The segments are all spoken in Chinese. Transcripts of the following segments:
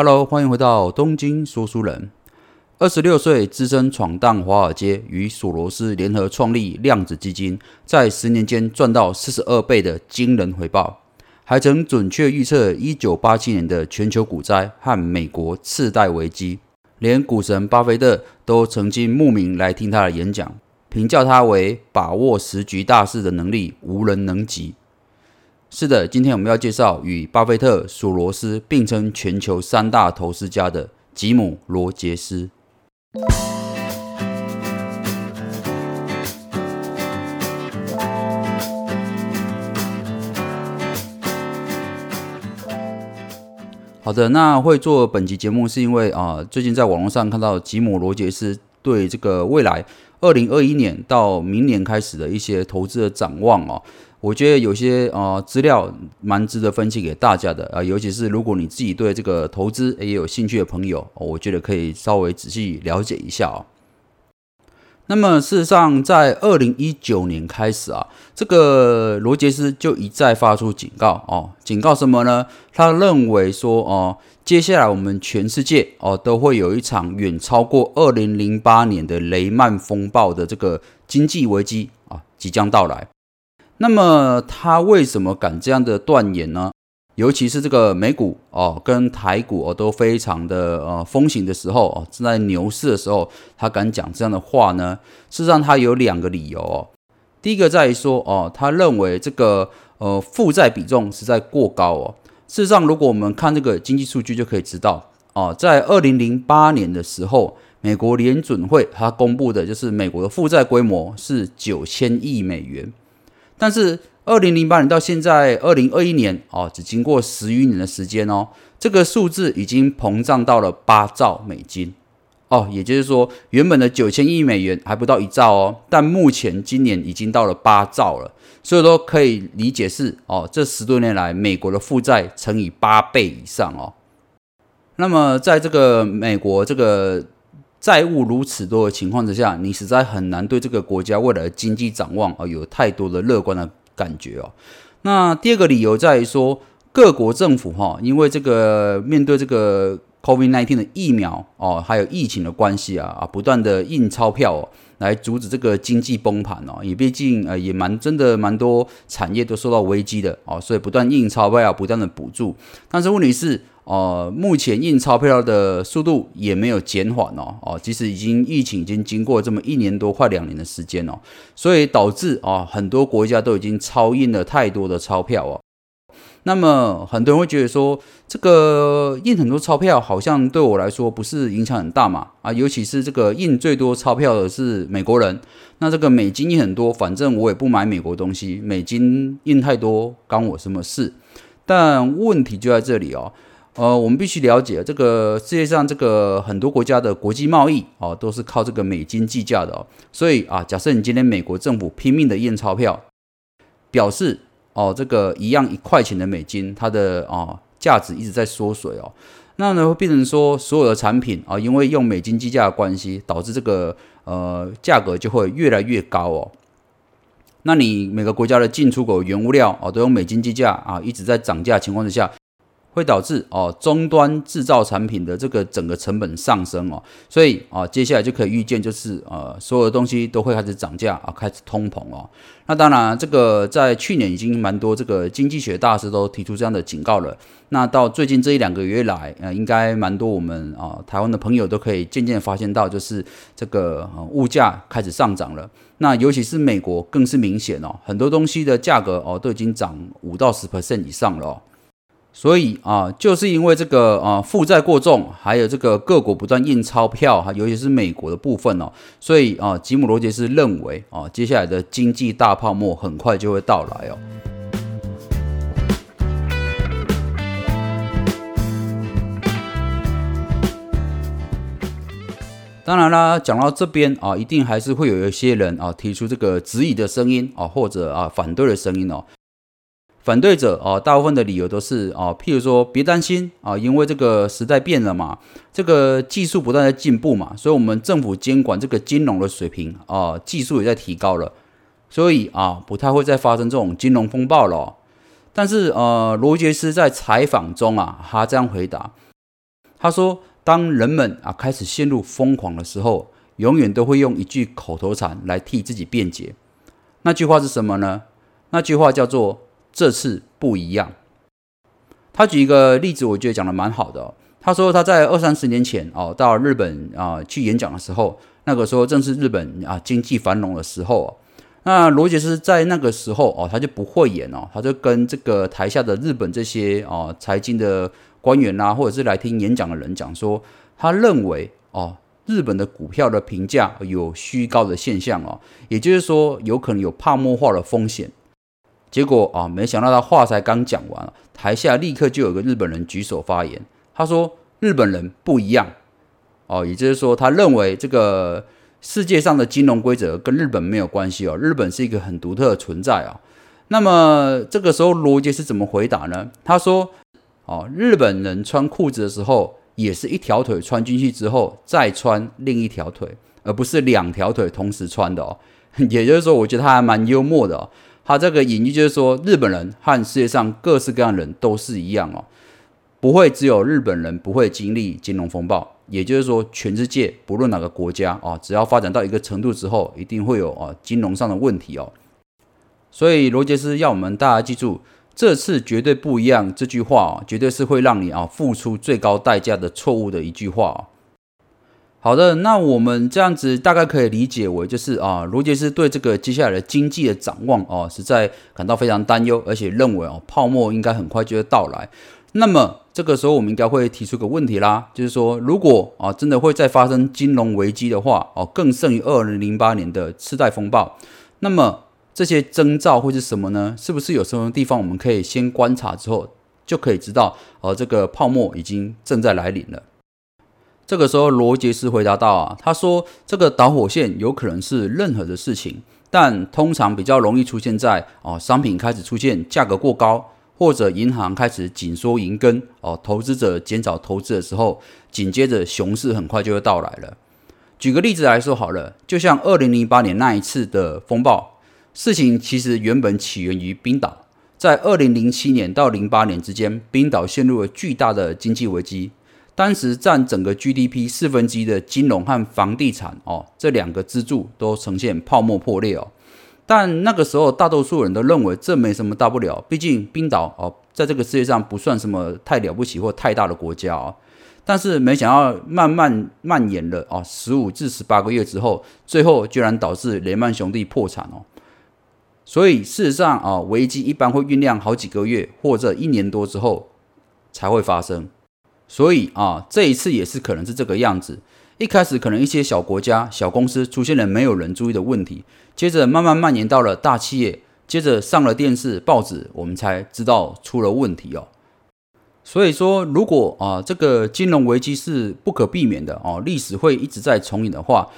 Hello，欢迎回到东京说书人。二十六岁，资深闯荡华尔街，与索罗斯联合创立量子基金，在十年间赚到四十二倍的惊人回报，还曾准确预测一九八七年的全球股灾和美国次贷危机。连股神巴菲特都曾经慕名来听他的演讲，评价他为把握时局大势的能力无人能及。是的，今天我们要介绍与巴菲特、索罗斯并称全球三大投资家的吉姆·罗杰斯。好的，那会做本集节目是因为啊，最近在网络上看到吉姆·罗杰斯对这个未来二零二一年到明年开始的一些投资的展望哦。我觉得有些呃资料蛮值得分析给大家的啊，尤其是如果你自己对这个投资也有兴趣的朋友，我觉得可以稍微仔细了解一下哦。那么事实上，在二零一九年开始啊，这个罗杰斯就一再发出警告哦，警告什么呢？他认为说哦，接下来我们全世界哦都会有一场远超过二零零八年的雷曼风暴的这个经济危机啊即将到来。那么他为什么敢这样的断言呢？尤其是这个美股哦，跟台股哦都非常的呃风行的时候哦，正在牛市的时候，他敢讲这样的话呢？事实上，他有两个理由哦。第一个在于说哦，他认为这个呃负债比重实在过高哦。事实上，如果我们看这个经济数据就可以知道哦，在二零零八年的时候，美国联准会它公布的就是美国的负债规模是九千亿美元。但是，二零零八年到现在二零二一年哦，只经过十余年的时间哦，这个数字已经膨胀到了八兆美金哦，也就是说，原本的九千亿美元还不到一兆哦，但目前今年已经到了八兆了，所以说可以理解是哦，这十多年来美国的负债乘以八倍以上哦。那么，在这个美国这个。债务如此多的情况之下，你实在很难对这个国家未来的经济展望啊有太多的乐观的感觉哦。那第二个理由在于说，各国政府哈，因为这个面对这个 COVID nineteen 的疫苗哦，还有疫情的关系啊啊，不断的印钞票哦，来阻止这个经济崩盘哦。也毕竟呃也蛮真的蛮多产业都受到危机的哦，所以不断印钞票，不断的补助。但是问题是。哦，目前印钞票的速度也没有减缓哦，哦，即使已经疫情已经经过这么一年多快两年的时间哦，所以导致啊很多国家都已经超印了太多的钞票哦。那么很多人会觉得说，这个印很多钞票好像对我来说不是影响很大嘛？啊，尤其是这个印最多钞票的是美国人，那这个美金印很多，反正我也不买美国东西，美金印太多关我什么事？但问题就在这里哦。呃，我们必须了解这个世界上这个很多国家的国际贸易哦，都是靠这个美金计价的哦。所以啊，假设你今天美国政府拼命的印钞票，表示哦，这个一样一块钱的美金，它的啊价值一直在缩水哦。那呢会变成说，所有的产品啊，因为用美金计价的关系，导致这个呃价格就会越来越高哦。那你每个国家的进出口原物料哦，都用美金计价啊，一直在涨价情况之下。会导致哦终端制造产品的这个整个成本上升哦，所以啊接下来就可以预见就是呃所有的东西都会开始涨价啊，开始通膨哦。那当然这个在去年已经蛮多这个经济学大师都提出这样的警告了。那到最近这一两个月来，呃应该蛮多我们啊台湾的朋友都可以渐渐发现到，就是这个物价开始上涨了。那尤其是美国更是明显哦，很多东西的价格哦都已经涨五到十 percent 以上了。所以啊，就是因为这个啊负债过重，还有这个各国不断印钞票哈，尤其是美国的部分哦，所以啊，吉姆罗杰斯认为啊，接下来的经济大泡沫很快就会到来哦。当然啦，讲到这边啊，一定还是会有一些人啊提出这个质疑的声音啊，或者啊反对的声音哦。反对者啊，大部分的理由都是啊，譬如说别担心啊，因为这个时代变了嘛，这个技术不断在进步嘛，所以我们政府监管这个金融的水平啊，技术也在提高了，所以啊，不太会再发生这种金融风暴了。但是呃，罗杰斯在采访中啊，他这样回答，他说，当人们啊开始陷入疯狂的时候，永远都会用一句口头禅来替自己辩解。那句话是什么呢？那句话叫做“这次不一样”。他举一个例子，我觉得讲的蛮好的。他说他在二三十年前哦，到日本啊去演讲的时候，那个时候正是日本啊经济繁荣的时候。那罗杰斯在那个时候哦，他就不会演哦，他就跟这个台下的日本这些哦财经的官员呐，或者是来听演讲的人讲说，他认为哦，日本的股票的评价有虚高的现象哦，也就是说有可能有泡沫化的风险。结果啊，没想到他话才刚讲完，台下立刻就有个日本人举手发言。他说：“日本人不一样哦，也就是说，他认为这个世界上的金融规则跟日本没有关系哦，日本是一个很独特的存在啊。”那么这个时候罗杰是怎么回答呢？他说：“哦，日本人穿裤子的时候，也是一条腿穿进去之后再穿另一条腿，而不是两条腿同时穿的哦。也就是说，我觉得他还蛮幽默的哦。”他这个隐喻就是说，日本人和世界上各式各样的人都是一样哦，不会只有日本人不会经历金融风暴。也就是说，全世界不论哪个国家啊，只要发展到一个程度之后，一定会有啊金融上的问题哦。所以罗杰斯要我们大家记住，这次绝对不一样这句话，绝对是会让你啊付出最高代价的错误的一句话。好的，那我们这样子大概可以理解为，就是啊，罗杰斯对这个接下来的经济的展望哦，实在感到非常担忧，而且认为哦，泡沫应该很快就会到来。那么这个时候，我们应该会提出个问题啦，就是说，如果啊，真的会再发生金融危机的话，哦，更胜于二零零八年的次贷风暴，那么这些征兆会是什么呢？是不是有什么地方我们可以先观察之后，就可以知道，呃，这个泡沫已经正在来临了？这个时候，罗杰斯回答道：“啊，他说这个导火线有可能是任何的事情，但通常比较容易出现在哦，商品开始出现价格过高，或者银行开始紧缩银根，哦，投资者减少投资的时候，紧接着熊市很快就会到来了。举个例子来说好了，就像二零零八年那一次的风暴，事情其实原本起源于冰岛，在二零零七年到零八年之间，冰岛陷入了巨大的经济危机。”当时占整个 GDP 四分之一的金融和房地产哦，这两个支柱都呈现泡沫破裂哦。但那个时候，大多数人都认为这没什么大不了，毕竟冰岛哦，在这个世界上不算什么太了不起或太大的国家哦。但是没想到，慢慢蔓延了哦，十五至十八个月之后，最后居然导致雷曼兄弟破产哦。所以事实上啊，危机一般会酝酿好几个月或者一年多之后才会发生。所以啊，这一次也是可能是这个样子。一开始可能一些小国家、小公司出现了没有人注意的问题，接着慢慢蔓延到了大企业，接着上了电视、报纸，我们才知道出了问题哦。所以说，如果啊这个金融危机是不可避免的哦，历史会一直在重演的话，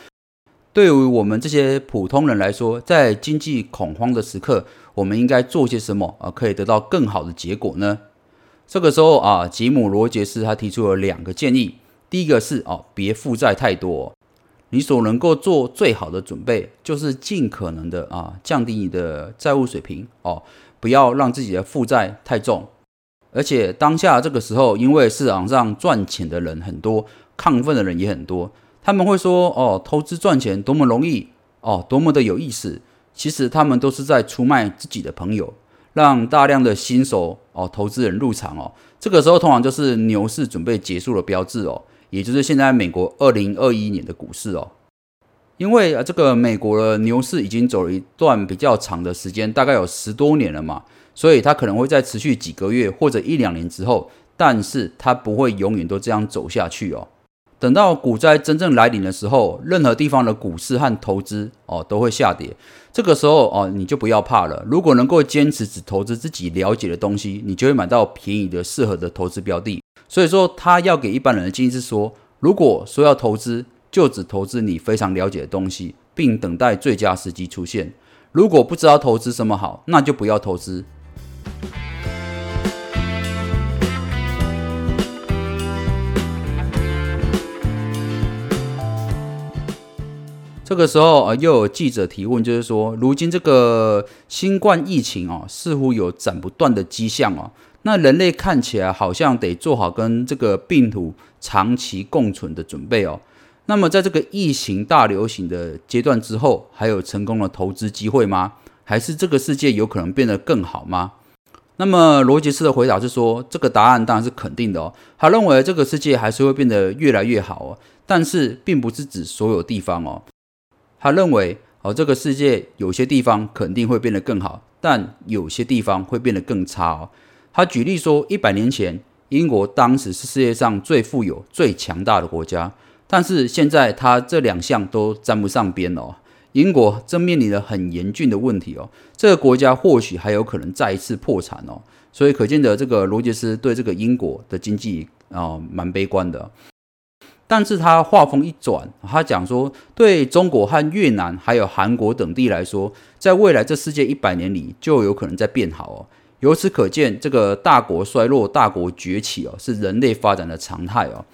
对于我们这些普通人来说，在经济恐慌的时刻，我们应该做些什么啊，可以得到更好的结果呢？这个时候啊，吉姆罗杰斯他提出了两个建议。第一个是哦，别负债太多。你所能够做最好的准备，就是尽可能的啊，降低你的债务水平哦，不要让自己的负债太重。而且当下这个时候，因为市场上赚钱的人很多，亢奋的人也很多，他们会说哦，投资赚钱多么容易哦，多么的有意思。其实他们都是在出卖自己的朋友。让大量的新手哦投资人入场哦，这个时候通常就是牛市准备结束的标志哦，也就是现在美国二零二一年的股市哦，因为啊这个美国的牛市已经走了一段比较长的时间，大概有十多年了嘛，所以它可能会在持续几个月或者一两年之后，但是它不会永远都这样走下去哦。等到股灾真正来临的时候，任何地方的股市和投资哦都会下跌。这个时候哦，你就不要怕了。如果能够坚持只投资自己了解的东西，你就会买到便宜的、适合的投资标的。所以说，他要给一般人的建议是说，如果说要投资，就只投资你非常了解的东西，并等待最佳时机出现。如果不知道投资什么好，那就不要投资。这个时候啊，又有记者提问，就是说，如今这个新冠疫情哦，似乎有斩不断的迹象哦。那人类看起来好像得做好跟这个病毒长期共存的准备哦。那么在这个疫情大流行的阶段之后，还有成功的投资机会吗？还是这个世界有可能变得更好吗？那么罗杰斯的回答是说，这个答案当然是肯定的哦。他认为这个世界还是会变得越来越好哦，但是并不是指所有地方哦。他认为哦，这个世界有些地方肯定会变得更好，但有些地方会变得更差哦。他举例说，一百年前，英国当时是世界上最富有、最强大的国家，但是现在他这两项都沾不上边哦。英国正面临着很严峻的问题哦，这个国家或许还有可能再一次破产哦。所以可见的，这个罗杰斯对这个英国的经济啊蛮悲观的。但是他话锋一转，他讲说，对中国和越南还有韩国等地来说，在未来这世界一百年里，就有可能在变好哦。由此可见，这个大国衰落、大国崛起哦，是人类发展的常态哦。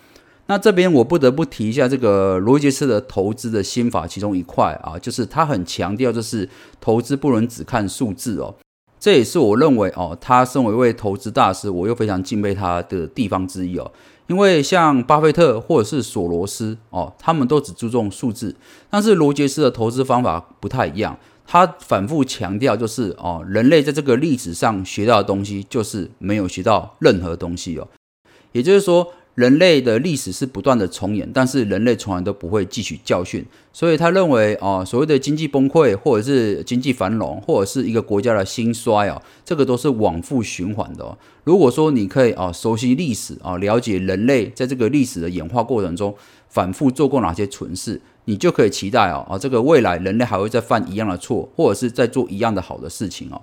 那这边我不得不提一下这个罗杰斯的投资的心法，其中一块啊，就是他很强调，就是投资不能只看数字哦。这也是我认为哦，他身为一位投资大师，我又非常敬佩他的地方之一哦。因为像巴菲特或者是索罗斯哦，他们都只注重数字，但是罗杰斯的投资方法不太一样。他反复强调，就是哦，人类在这个历史上学到的东西，就是没有学到任何东西哦。也就是说，人类的历史是不断的重演，但是人类从来都不会汲取教训。所以他认为，哦，所谓的经济崩溃，或者是经济繁荣，或者是一个国家的兴衰哦，这个都是往复循环的。如果说你可以哦，熟悉历史啊，了解人类在这个历史的演化过程中反复做过哪些蠢事。你就可以期待哦，啊，这个未来人类还会再犯一样的错，或者是在做一样的好的事情哦，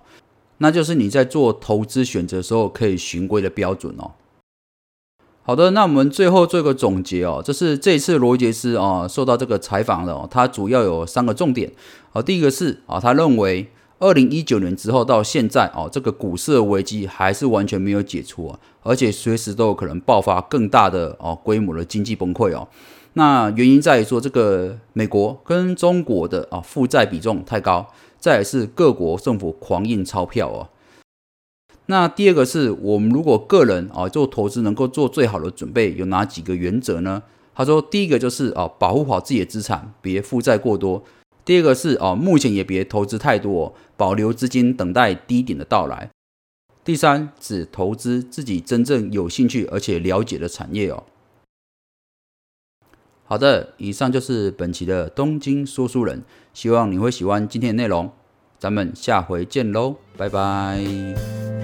那就是你在做投资选择时候可以循规的标准哦。好的，那我们最后做一个总结哦，这是这次罗杰斯啊受到这个采访的，他主要有三个重点啊，第一个是啊，他认为二零一九年之后到现在哦，这个股市的危机还是完全没有解除啊，而且随时都有可能爆发更大的哦规模的经济崩溃哦。那原因在于说，这个美国跟中国的啊负债比重太高，再是各国政府狂印钞票哦。那第二个是我们如果个人啊做投资能够做最好的准备，有哪几个原则呢？他说，第一个就是啊保护好自己的资产，别负债过多；第二个是啊目前也别投资太多，保留资金等待低点的到来；第三，只投资自己真正有兴趣而且了解的产业哦。好的，以上就是本期的东京说书人，希望你会喜欢今天的内容，咱们下回见喽，拜拜。